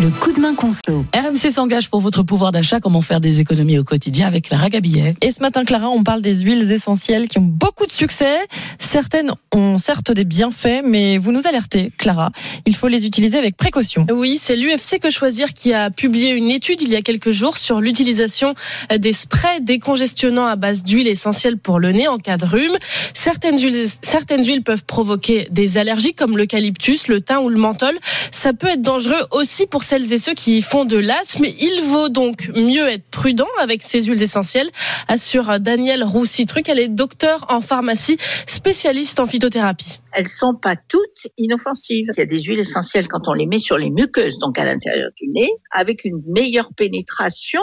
Le coup de main conso. RMC s'engage pour votre pouvoir d'achat, comment faire des économies au quotidien avec Clara Gabillet. Et ce matin, Clara, on parle des huiles essentielles qui ont beaucoup de succès. Certaines ont certes des bienfaits, mais vous nous alertez, Clara. Il faut les utiliser avec précaution. Oui, c'est l'UFC Que Choisir qui a publié une étude il y a quelques jours sur l'utilisation des sprays décongestionnants à base d'huile essentielle pour le nez en cas de rhume. Certaines huiles, certaines huiles peuvent provoquer des allergies comme l'eucalyptus, le thym ou le menthol. Ça peut être dangereux aussi pour celles et ceux qui font de l'asthme. Il vaut donc mieux être prudent avec ces huiles essentielles, assure Danielle Roussitruc. Elle est docteur en pharmacie, spécialiste en phytothérapie. Elles sont pas toutes inoffensives. Il y a des huiles essentielles quand on les met sur les muqueuses, donc à l'intérieur du nez, avec une meilleure pénétration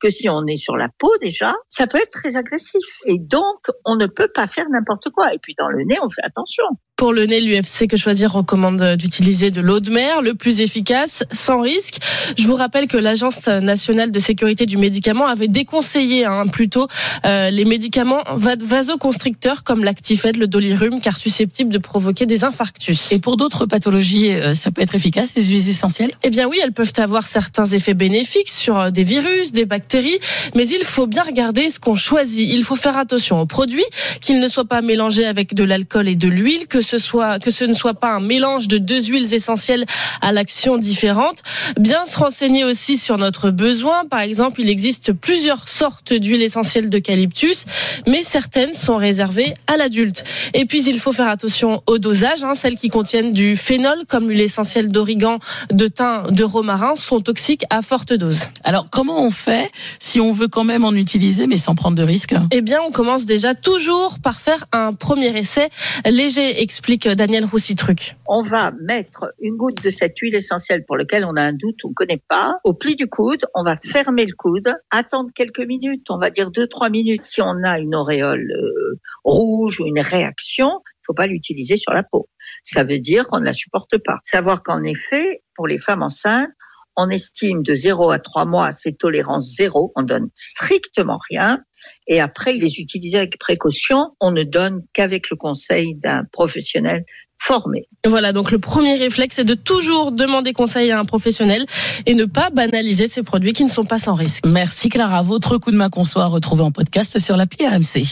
que si on est sur la peau déjà, ça peut être très agressif. Et donc, on ne peut pas faire n'importe quoi. Et puis dans le nez, on fait attention. Pour le nez, l'UFC Que Choisir recommande d'utiliser de l'eau de mer, le plus efficace, sans risque. Je vous rappelle que l'Agence nationale de sécurité du médicament avait déconseillé hein, plutôt euh, les médicaments vasoconstricteurs comme l'actifed, le dolirum, car susceptibles de provoquer des infarctus. Et pour d'autres pathologies, euh, ça peut être efficace, ces huiles essentielles? Eh bien oui, elles peuvent avoir certains effets bénéfiques sur euh, des virus, des bactéries, mais il faut bien regarder ce qu'on choisit. Il faut faire attention aux produits, qu'ils ne soient pas mélangés avec de l'alcool et de l'huile, que ce soit que ce ne soit pas un mélange de deux huiles essentielles à l'action différente. Bien se renseigner aussi sur notre besoin. Par exemple, il existe plusieurs sortes d'huiles essentielles d'eucalyptus, mais certaines sont réservées à l'adulte. Et puis il faut faire attention au dosage. Hein. Celles qui contiennent du phénol, comme l'huile essentielle d'origan, de thym, de romarin, sont toxiques à forte dose. Alors comment on fait si on veut quand même en utiliser mais sans prendre de risques? Eh bien, on commence déjà toujours par faire un premier essai léger explique Daniel Roussitruc. On va mettre une goutte de cette huile essentielle pour laquelle on a un doute, on ne connaît pas, au pli du coude. On va fermer le coude, attendre quelques minutes, on va dire deux trois minutes. Si on a une auréole euh, rouge ou une réaction, il faut pas l'utiliser sur la peau. Ça veut dire qu'on ne la supporte pas. Savoir qu'en effet, pour les femmes enceintes, on estime de 0 à 3 mois, c'est tolérance zéro, on donne strictement rien. Et après, les utiliser avec précaution, on ne donne qu'avec le conseil d'un professionnel formé. Voilà, donc le premier réflexe, c'est de toujours demander conseil à un professionnel et ne pas banaliser ces produits qui ne sont pas sans risque. Merci Clara. Votre coup de main qu'on soit retrouvé en podcast sur l'appli RMC.